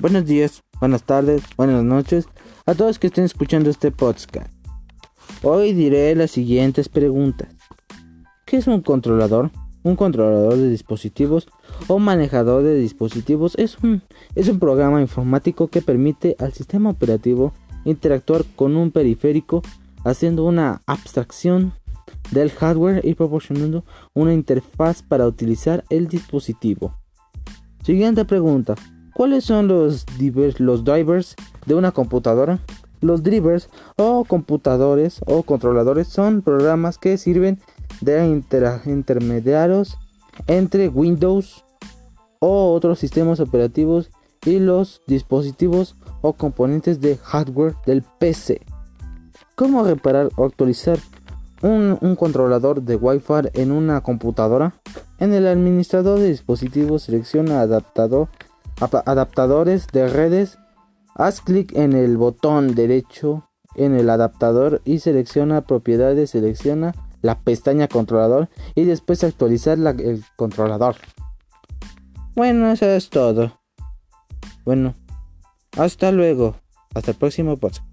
Buenos días, buenas tardes, buenas noches a todos que estén escuchando este podcast. Hoy diré las siguientes preguntas. ¿Qué es un controlador? Un controlador de dispositivos o manejador de dispositivos es un, es un programa informático que permite al sistema operativo interactuar con un periférico haciendo una abstracción del hardware y proporcionando una interfaz para utilizar el dispositivo. Siguiente pregunta. ¿Cuáles son los, drivers de una computadora? Los drivers o computadores o controladores son programas que sirven de intermediarios entre Windows o otros sistemas operativos y los dispositivos o componentes de hardware del PC. ¿Cómo reparar o actualizar un, controlador de Wi-Fi en una computadora? En el administrador de dispositivos selecciona adaptador, adaptadores de redes. Haz clic en el botón derecho en el adaptador y selecciona propiedades. Selecciona la pestaña controlador y después actualizar el controlador. Bueno, eso es todo. Bueno, hasta luego. Hasta el próximo podcast.